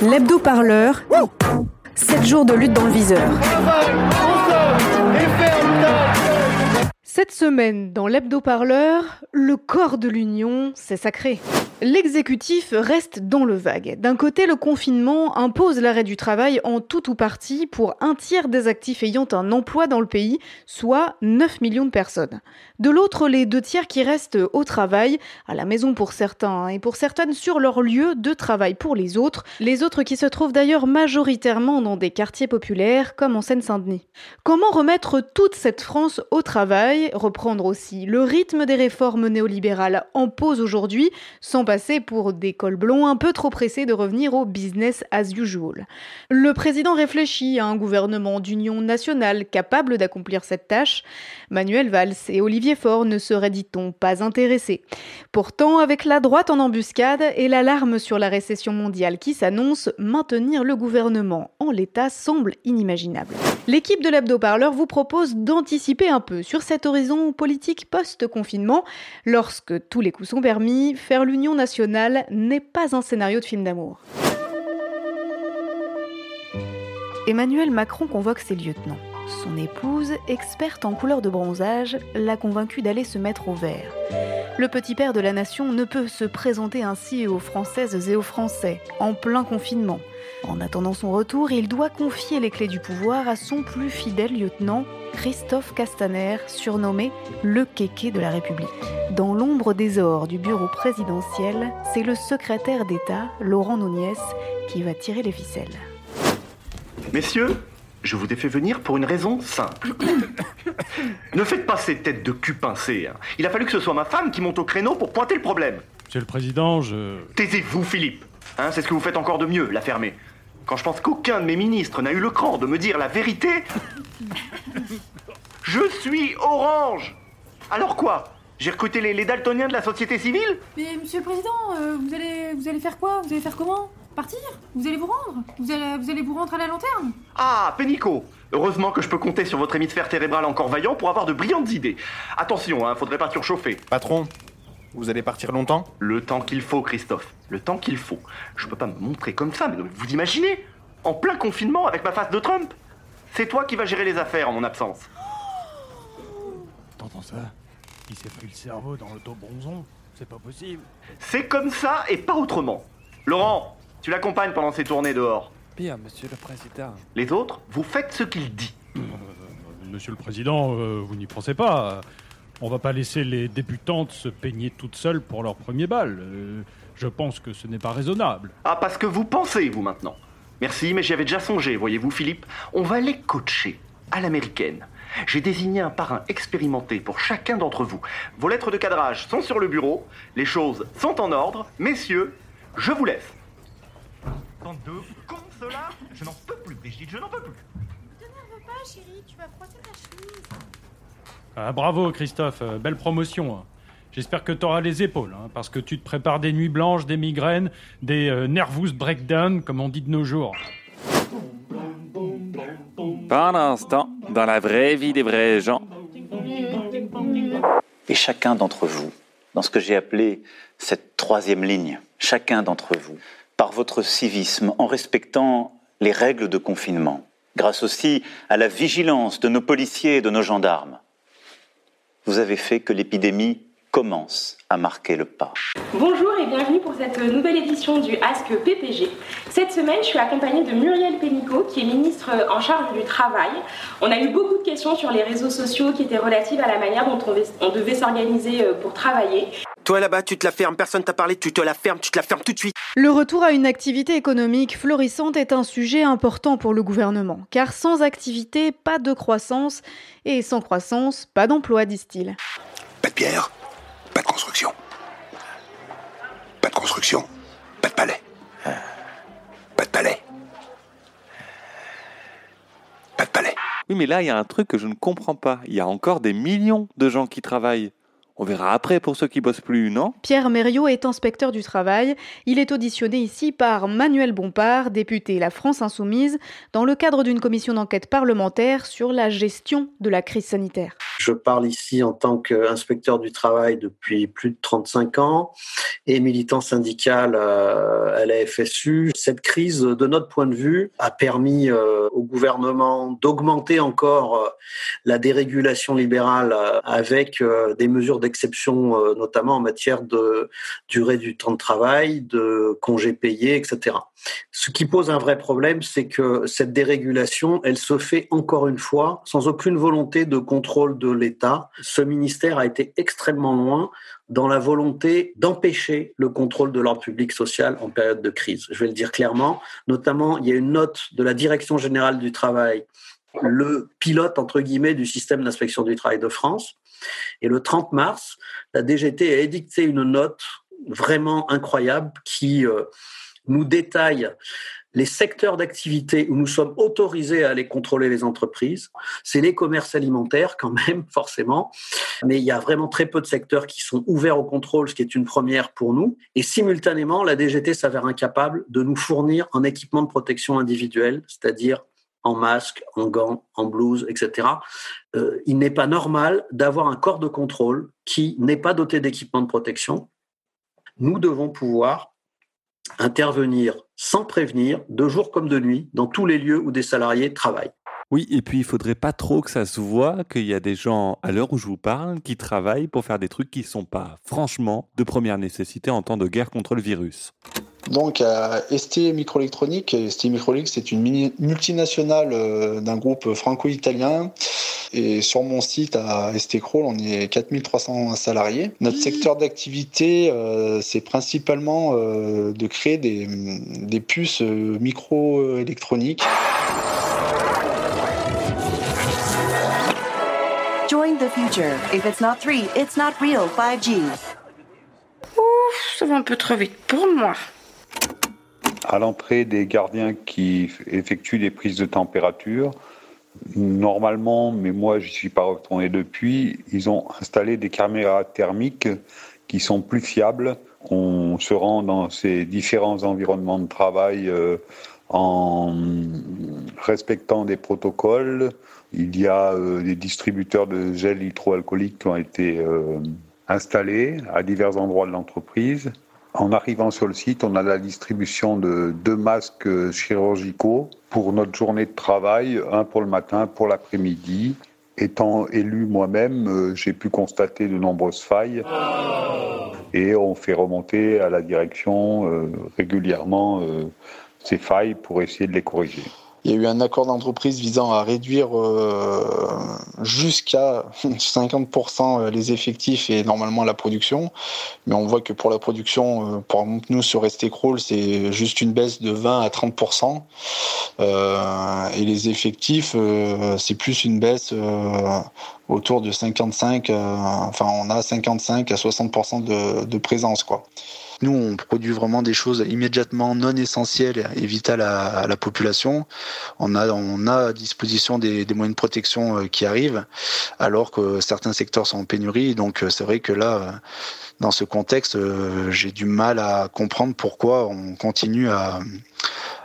L'hebdo-parleur. 7 jours de lutte dans le viseur. Cette semaine, dans l'hebdo-parleur, le corps de l'Union, c'est sacré. L'exécutif reste dans le vague. D'un côté, le confinement impose l'arrêt du travail en tout ou partie pour un tiers des actifs ayant un emploi dans le pays, soit 9 millions de personnes. De l'autre, les deux tiers qui restent au travail, à la maison pour certains et pour certaines sur leur lieu de travail pour les autres, les autres qui se trouvent d'ailleurs majoritairement dans des quartiers populaires comme en Seine-Saint-Denis. Comment remettre toute cette France au travail, reprendre aussi le rythme des réformes néolibérales en pause aujourd'hui, sans passer pour des cols blonds un peu trop pressés de revenir au business as usual. Le président réfléchit à un gouvernement d'union nationale capable d'accomplir cette tâche. Manuel Valls et Olivier Faure ne seraient, dit-on, pas intéressés. Pourtant, avec la droite en embuscade et l'alarme sur la récession mondiale qui s'annonce, maintenir le gouvernement en l'état semble inimaginable. L'équipe de l'hebdo-parleur vous propose d'anticiper un peu sur cet horizon politique post-confinement. Lorsque tous les coups sont permis, faire l'union nationale n'est pas un scénario de film d'amour. Emmanuel Macron convoque ses lieutenants. Son épouse, experte en couleur de bronzage, l'a convaincu d'aller se mettre au vert. Le petit père de la nation ne peut se présenter ainsi aux Françaises et aux Français, en plein confinement. En attendant son retour, il doit confier les clés du pouvoir à son plus fidèle lieutenant, Christophe Castaner, surnommé le kéké de la République. Dans l'ombre des ors du bureau présidentiel, c'est le secrétaire d'État, Laurent Nunez, qui va tirer les ficelles. Messieurs, je vous ai fait venir pour une raison simple. ne faites pas ces têtes de cul pincées. hein. Il a fallu que ce soit ma femme qui monte au créneau pour pointer le problème. Monsieur le Président, je... Taisez-vous, Philippe. Hein, c'est ce que vous faites encore de mieux, la fermer. Quand je pense qu'aucun de mes ministres n'a eu le cran de me dire la vérité. Je suis orange. Alors quoi J'ai recruté les, les daltoniens de la société civile? Mais monsieur le président, euh, vous, allez, vous allez faire quoi? Vous allez faire comment? Partir Vous allez vous rendre vous allez, vous allez vous rendre à la lanterne Ah, Pénico Heureusement que je peux compter sur votre hémisphère cérébral encore vaillant pour avoir de brillantes idées. Attention, hein, faudrait pas surchauffer. Patron, vous allez partir longtemps? Le temps qu'il faut, Christophe. Le temps qu'il faut. Je peux pas me montrer comme ça, mais vous imaginez? En plein confinement avec ma face de Trump C'est toi qui vas gérer les affaires en mon absence. T'entends ça? Il s'est pris le cerveau dans l'auto-bronzon. C'est pas possible. C'est comme ça et pas autrement. Laurent, tu l'accompagnes pendant ses tournées dehors. Bien, monsieur le président. Les autres, vous faites ce qu'il dit. Monsieur le Président, euh, vous n'y pensez pas. On va pas laisser les débutantes se peigner toutes seules pour leur premier bal. Euh, je pense que ce n'est pas raisonnable. Ah, parce que vous pensez, vous, maintenant. Merci, mais j'y avais déjà songé, voyez-vous, Philippe. On va les coacher, à l'américaine. J'ai désigné un parrain expérimenté pour chacun d'entre vous. Vos lettres de cadrage sont sur le bureau, les choses sont en ordre. Messieurs, je vous laisse. Bande de cons, cela Je n'en peux plus, Brigitte, je n'en peux plus. T'énerve pas, chérie, tu vas froisser ta chemise. Ah, bravo, Christophe. euh, belle promotion. hein. J'espère que tu auras les épaules, hein, parce que tu te prépares des nuits blanches, des migraines, des euh, nervous breakdown, comme on dit de nos jours. Pendant ce temps, dans la vraie vie des vrais gens, Et chacun d'entre vous, dans ce que j'ai appelé cette troisième ligne, chacun d'entre vous, par votre civisme, en respectant les règles de confinement, grâce aussi à la vigilance de nos policiers et de nos gendarmes, vous avez fait que l'épidémie commence à marquer le pas. Bonjour et bienvenue pour cette nouvelle édition du Ask PPG. Cette semaine, je suis accompagnée de Muriel Pénicaud, qui est ministre en charge du travail. On a eu beaucoup de questions sur les réseaux sociaux qui étaient relatives à la manière dont on devait- s'organiser euh, pour travailler. Toi là-bas, tu te la fermes, personne t'a parlé, tu te la fermes, tu te la fermes tout de suite. Le retour à une activité économique florissante est un sujet important pour le gouvernement, car sans activité, pas de croissance, et sans croissance, pas d'emploi, disent-ils. Pas de pierre, pas de construction. Pas de construction, pas de palais. Pas de palais. Pas de palais. Oui, mais là, il y a un truc que je ne comprends pas. Il y a encore des millions de gens qui travaillent. On verra après pour ceux qui bossent plus, non? Pierre Mériot est inspecteur du travail. Il est auditionné ici par Manuel Bompard, député La France Insoumise, dans le cadre d'une commission d'enquête parlementaire sur la gestion de la crise sanitaire. Je parle ici en tant qu'inspecteur du travail depuis plus de 35 ans et militant syndical à la FSU. Cette crise, de notre point de vue, a permis au gouvernement d'augmenter encore la dérégulation libérale avec des mesures d'exception, notamment en matière de durée du temps de travail, de congés payés, etc. Ce qui pose un vrai problème, c'est que cette dérégulation, elle se fait encore une fois sans aucune volonté de contrôle de l'État. Ce ministère a été extrêmement loin dans la volonté d'empêcher le contrôle de l'ordre public social en période de crise. Je vais le dire clairement. Notamment, il y a une note de la Direction générale du travail, le pilote, entre guillemets, du système d'inspection du travail de France. Et le 30 mars, la DGT a édicté une note vraiment incroyable qui euh, nous détaille les secteurs d'activité où nous sommes autorisés à aller contrôler les entreprises. C'est les commerces alimentaires quand même, forcément. Mais il y a vraiment très peu de secteurs qui sont ouverts au contrôle, ce qui est une première pour nous. Et simultanément, la DGT s'avère incapable de nous fournir un équipement de protection individuelle, c'est-à-dire en masque, en gants, en blouse, etc. Euh, il n'est pas normal d'avoir un corps de contrôle qui n'est pas doté d'équipement de protection. Nous devons pouvoir intervenir sans prévenir, de jour comme de nuit, dans tous les lieux où des salariés travaillent. Oui, et puis il faudrait pas trop que ça se voit qu'il y a des gens, à l'heure où je vous parle, qui travaillent pour faire des trucs qui ne sont pas, franchement, de première nécessité en temps de guerre contre le virus. Donc, à ST Microélectronique, ST Microélectronique, c'est une multinationale euh, d'un groupe franco-italien. Et sur mon site à ST Crawl, on est 4300 salariés. Notre secteur d'activité, euh, c'est principalement euh, de créer des, des puces microélectroniques. Join the future. If it's not 3, it's not real 5G. Ouf, ça va un peu trop vite pour moi à l'entrée des gardiens qui effectuent des prises de température. Normalement, mais moi je suis pas retourné depuis, ils ont installé des caméras thermiques qui sont plus fiables. On se rend dans ces différents environnements de travail euh, en respectant des protocoles. Il y a euh, des distributeurs de gel hydroalcoolique qui ont été euh, installés à divers endroits de l'entreprise. En arrivant sur le site, on a la distribution de deux masques chirurgicaux pour notre journée de travail, un pour le matin, pour l'après-midi. Étant élu moi-même, euh, j'ai pu constater de nombreuses failles et on fait remonter à la direction euh, régulièrement euh, ces failles pour essayer de les corriger. Il y a eu un accord d'entreprise visant à réduire euh, jusqu'à 50% euh, les effectifs et normalement la production. Mais on voit que pour la production, euh, pour nous sur Crawl, c'est juste une baisse de 20 à 30%. et les effectifs, c'est plus une baisse autour de 55, enfin on a 55 à 60% de, de présence quoi. Nous, on produit vraiment des choses immédiatement non essentielles et vitales à, la population. On a, on a à disposition des, moyens de protection euh, qui arrivent, alors que certains secteurs sont en pénurie. Donc, euh, c'est vrai que là, euh, dans ce contexte, j'ai du mal à comprendre pourquoi on continue à,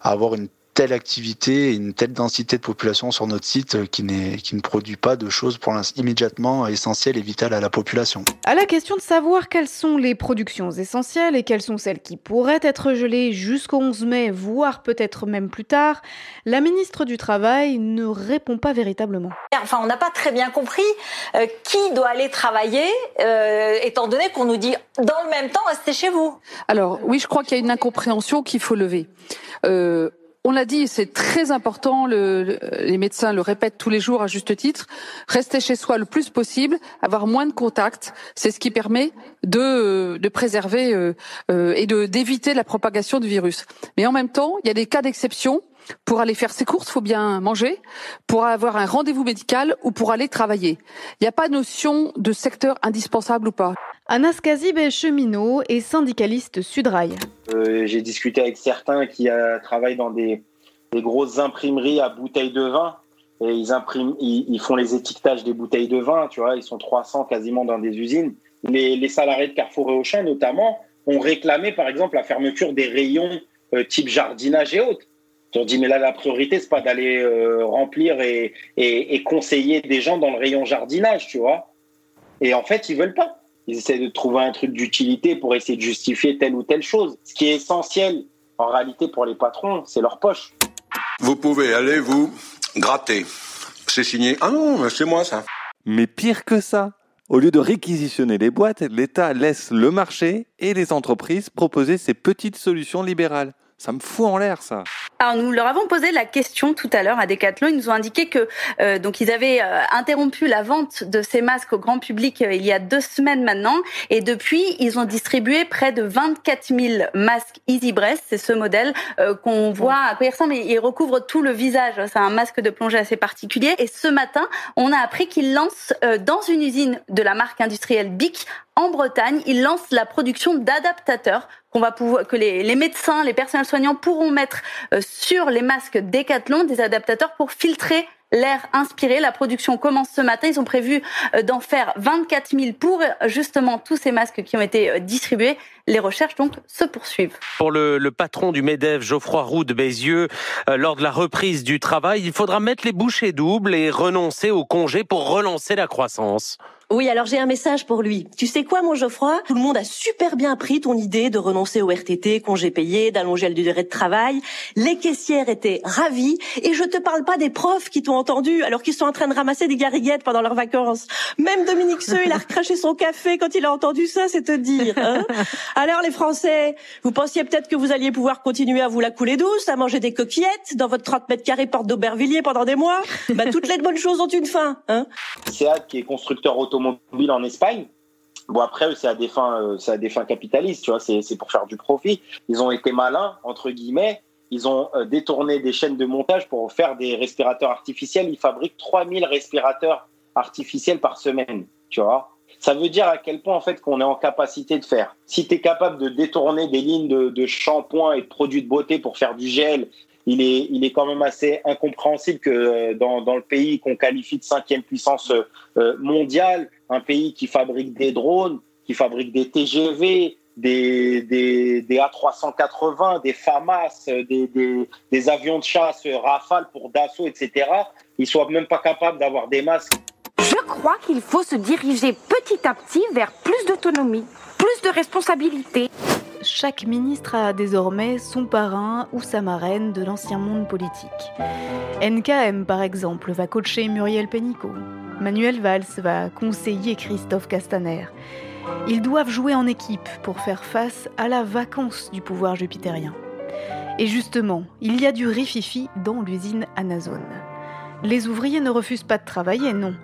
à avoir une telle activité et une telle densité de population sur notre site euh, qui, qui ne produit pas de choses pour immédiatement essentielles et vitales à la population. À la question de savoir quelles sont les productions essentielles et quelles sont celles qui pourraient être gelées jusqu'au 11 mai, voire peut-être même plus tard, la ministre du Travail ne répond pas véritablement. Enfin, on n'a pas très bien compris euh, qui doit aller travailler, euh, étant donné qu'on nous dit dans le même temps restez chez vous. Alors oui, je crois qu'il y a une incompréhension qu'il faut lever. Euh, on l'a dit, c'est très important. les médecins le répètent tous les jours à juste titre. Rester chez soi le plus possible, avoir moins de contacts, c'est ce qui permet de, préserver euh, euh, et d'éviter la propagation du virus. Mais en même temps, il y a des cas d'exception. Pour aller faire ses courses, il faut bien manger. Pour avoir un rendez-vous médical ou pour aller travailler. Il n'y a pas de notion de secteur indispensable ou pas. Anas Kazib est cheminot et syndicaliste Sudrail. Euh, j'ai discuté avec certains qui euh, travaillent dans des, grosses imprimeries à bouteilles de vin et ils impriment, ils, font les étiquetages des bouteilles de vin. Tu vois, ils sont 300 quasiment dans des usines. Les, salariés de Carrefour et Auchan notamment ont réclamé par exemple la fermeture des rayons euh, type jardinage et autres. Ils ont dit mais là la priorité c'est pas d'aller euh, remplir et, et, et conseiller des gens dans le rayon jardinage, tu vois. Et en fait ils veulent pas. Ils essaient de trouver un truc d'utilité pour essayer de justifier telle ou telle chose. Ce qui est essentiel en réalité pour les patrons, c'est leur poche. Vous pouvez aller vous gratter. C'est signé. Ah non, c'est moi ça. Mais pire que ça, au lieu de réquisitionner les boîtes, l'État laisse le marché et les entreprises proposer ces petites solutions libérales. Ça me fout en l'air, ça. Alors nous leur avons posé la question tout à l'heure à Decathlon. Ils nous ont indiqué que euh, donc ils avaient euh, interrompu la vente de ces masques au grand public euh, il y a deux semaines maintenant, et depuis ils ont distribué près de 24 000 masques Easy Breath. C'est ce modèle euh, qu'on voit à quoi il ressemble. Il recouvre tout le visage. C'est un masque de plongée assez particulier. Et ce matin, on a appris qu'ils lancent euh, dans une usine de la marque industrielle Bic en Bretagne, ils lancent la production d'adaptateurs qu'on va pouvoir, que les, les, médecins, les personnels soignants pourront mettre euh, sur les masques Décathlon, des adaptateurs pour filtrer l'air inspiré. La production commence ce matin. Ils ont prévu euh, d'en faire 24 000 pour euh, justement tous ces masques qui ont été distribués. Les recherches donc se poursuivent. Pour le, le patron du MEDEF, Geoffroy Roux de Bézieux, euh, lors de la reprise du travail, il faudra mettre les bouchées doubles et renoncer au congé pour relancer la croissance. Oui, alors j'ai un message pour lui. Tu sais quoi, mon Geoffroy? Tout le monde a super bien pris ton idée de renoncer au RTT, congé payé, d'allonger la durée de travail. Les caissières étaient ravies. Et je te parle pas des profs qui t'ont entendu alors qu'ils sont en train de ramasser des gariguettes pendant leurs vacances. Même Dominique Seux, il a recraché son café quand il a entendu ça, c'est te dire. Hein alors les Français, vous pensiez peut-être que vous alliez pouvoir continuer à vous la couler douce, à manger des coquillettes dans votre 30 mètres carrés porte d'Aubervilliers pendant des mois? Bah, Toutes les bonnes choses ont une fin. Hein qui est constructeur en Espagne. Bon après c'est à des fins euh, c'est à des fins capitalistes, tu vois, c'est c'est pour faire du profit. Ils ont été malins entre guillemets, ils ont euh, détourné des chaînes de montage pour faire des respirateurs artificiels, ils fabriquent 3000 respirateurs artificiels par semaine, tu vois. Ça veut dire à quel point en fait qu'on est en capacité de faire. Si tu es capable de détourner des lignes de, de shampoing et de produits de beauté pour faire du gel il est, il est quand même assez incompréhensible que dans, dans le pays qu'on qualifie de cinquième puissance euh, mondiale, un pays qui fabrique des drones, qui fabrique des TGV, des, des, des A380, des FAMAS, des, des, avions de chasse Rafale pour Dassault, etc., ils soient même pas capables d'avoir des masques. Je crois qu'il faut se diriger petit à petit vers plus d'autonomie, plus de responsabilité. Chaque ministre a désormais son parrain ou sa marraine de l'ancien monde politique. NKM, par exemple, va coacher Muriel Pénicaud. Manuel Valls va conseiller Christophe Castaner. Ils doivent jouer en équipe pour faire face à la vacance du pouvoir jupitérien. Et justement, il y a du rififi dans l'usine Amazon. Les ouvriers ne refusent pas de travailler, non,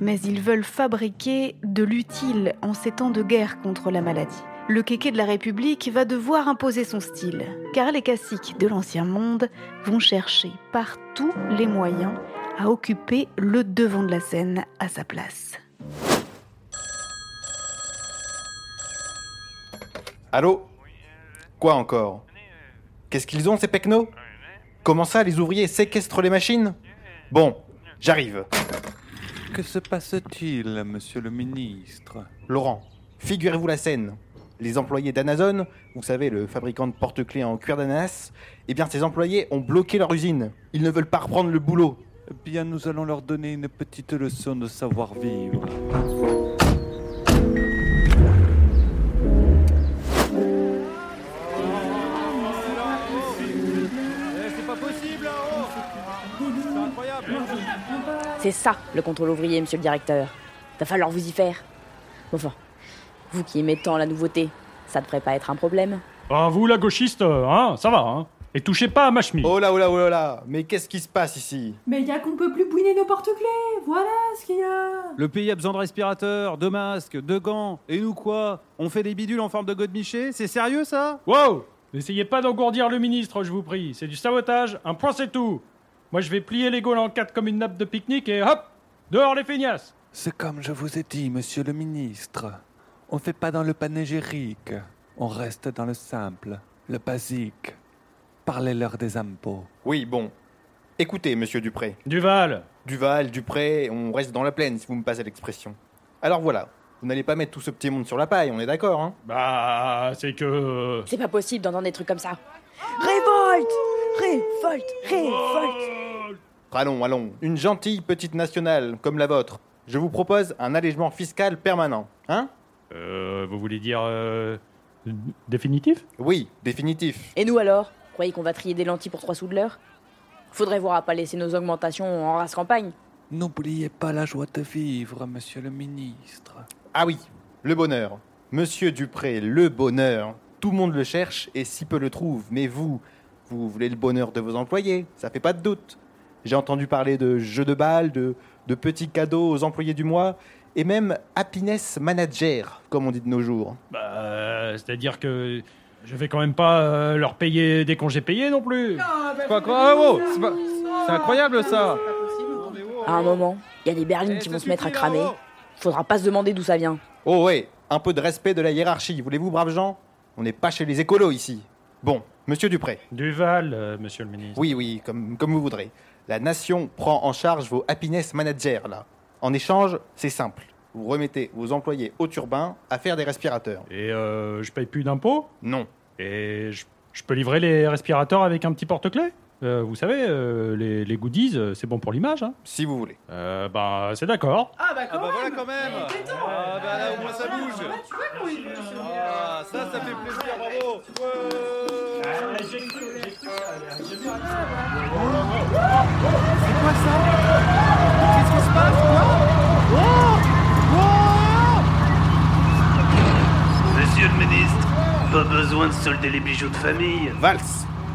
mais ils veulent fabriquer de l'utile en ces temps de guerre contre la maladie. Le kéké de la République va devoir imposer son style, car les caciques de l'ancien monde vont chercher par tous les moyens à occuper le devant de la scène à sa place. Allô? Quoi encore? Qu'est-ce qu'ils ont ces pecnos? Comment ça, les ouvriers séquestrent les machines? Bon, j'arrive. Que se passe-t-il, monsieur le ministre? Laurent, figurez-vous la scène. Les employés d'Amazon, vous savez, le fabricant de porte-clés en cuir d'ananas, eh bien, ces employés ont bloqué leur usine. Ils ne veulent pas reprendre le boulot. Eh bien, nous allons leur donner une petite leçon de savoir-vivre. C'est ça, le contrôle ouvrier, monsieur le directeur. Va falloir vous y faire. Enfin, vous qui aimez tant la nouveauté, ça devrait pas être un problème. Ah, vous, la gauchiste, hein, ça va, hein. Et touchez pas à ma chemise. Oh là, oh là, oh là, là Mais qu'est-ce qui se passe ici? Mais y a qu'on peut plus bouiner nos porte-clés Voilà ce qu'il y a Le pays a besoin de respirateurs, de masques, de gants. Et nous quoi? On fait des bidules en forme de godemiché? C'est sérieux ça? Wow N'essayez pas d'engourdir le ministre, je vous prie. C'est du sabotage, un point c'est tout. Moi je vais plier les Gaules en quatre comme une nappe de pique-nique et hop Dehors les feignasses C'est comme je vous ai dit, monsieur le ministre. On fait pas dans le panégyrique. On reste dans le simple, le basique. Parlez-leur des impôts. Oui, bon. Écoutez, monsieur Dupré. Duval Duval, Dupré, on reste dans la plaine, si vous me passez l'expression. Alors voilà, vous n'allez pas mettre tout ce petit monde sur la paille, on est d'accord, hein? Bah, c'est que... C'est pas possible d'entendre des trucs comme ça. Révolte Révolte Révolte Allons, allons. Une gentille petite nationale comme la vôtre. Je vous propose un allègement fiscal permanent. Hein? Euh, vous voulez dire euh, définitif? Oui, définitif. Et nous alors? Croyez qu'on va trier des lentilles pour 3 sous de l'heure? Faudrait voir à pas laisser nos augmentations en race campagne. N'oubliez pas la joie de vivre, monsieur le ministre. Ah oui, le bonheur. Monsieur Dupré, le bonheur. Tout le monde le cherche et si peu le trouve. Mais vous, vous voulez le bonheur de vos employés, ça fait pas de doute. J'ai entendu parler de jeux de balles, de, de petits cadeaux aux employés du mois, et même happiness manager, comme on dit de nos jours. Bah, euh, c'est-à-dire que je vais quand même pas euh, leur payer des congés payés non plus. C'est pas quoi Ah, wow, c'est pas- c'est incroyable ça À un moment, il y a des berlines qui vont se mettre à cramer. Faudra pas se demander d'où ça vient. Oh ouais, un peu de respect de la hiérarchie, voulez-vous, braves gens On n'est pas chez les écolos ici. Bon, monsieur Dupré. Duval, euh, monsieur le ministre. Oui, oui, comme, comme vous voudrez. La nation prend en charge vos happiness managers, là. En échange, c'est simple. Vous remettez vos employés au turbin à faire des respirateurs. Et euh, je paye plus d'impôts Non. Et je, je peux livrer les respirateurs avec un petit porte-clés Euh, Vous savez, euh, les, les goodies, euh, c'est bon pour l'image. Hein si vous voulez. Euh, bah, c'est d'accord. Ah bah, voilà quand même Ah bah là au moins ça bouge Ah ça ça fait plaisir, bravo C'est quoi ça qui se passe quoi Monsieur le ministre, pas besoin de solder les bijoux de famille. Vals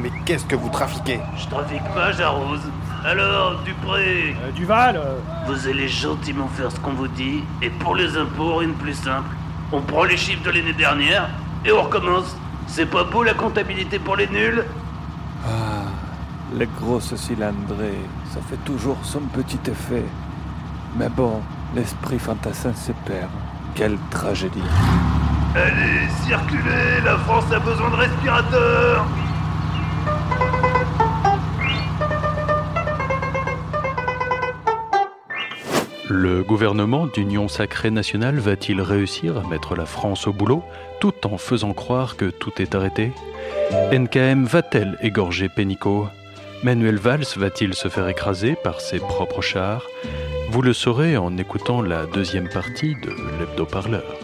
Mais qu'est-ce que vous trafiquez? Je trafique pas, j'arrose. Alors, Dupré Duval Vous allez gentiment faire ce qu'on vous dit, et pour les impôts, rien de plus simple. On prend les chiffres de l'année dernière, et on recommence. C'est pas beau la comptabilité pour les nuls? Ah, les grosses cylindrées, ça fait toujours son petit effet. Mais bon, l'esprit fantassin se perd. Quelle tragédie. Allez, circulez, la France a besoin de respirateurs Le gouvernement d'Union sacrée nationale va-t-il réussir à mettre la France au boulot tout en faisant croire que tout est arrêté? NKM va-t-elle égorger Pénicaud? Manuel Valls va-t-il se faire écraser par ses propres chars? Vous le saurez en écoutant la deuxième partie de l'hebdo-parleur.